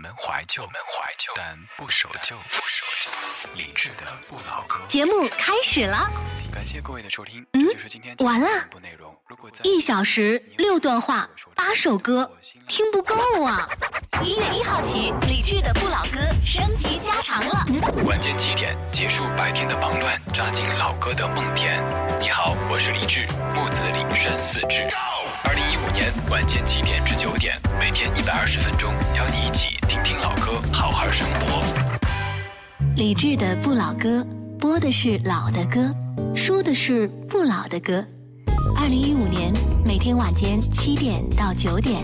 们怀旧，但不守旧。理智的不老歌。节目开始了，感谢各位的收听。嗯就是今天完了一小时六段话，八首歌，听不够啊！一月一号起，理智的不老歌升级加长了。晚间七点结束白天的忙乱，扎进老歌的梦田。你好，我是李志，木子李山四志。二零一五年晚间七点至九点，每天一百二十分钟，邀你一起老歌，好好生活。理智的不老歌，播的是老的歌，说的是不老的歌。二零一五年每天晚间七点到九点，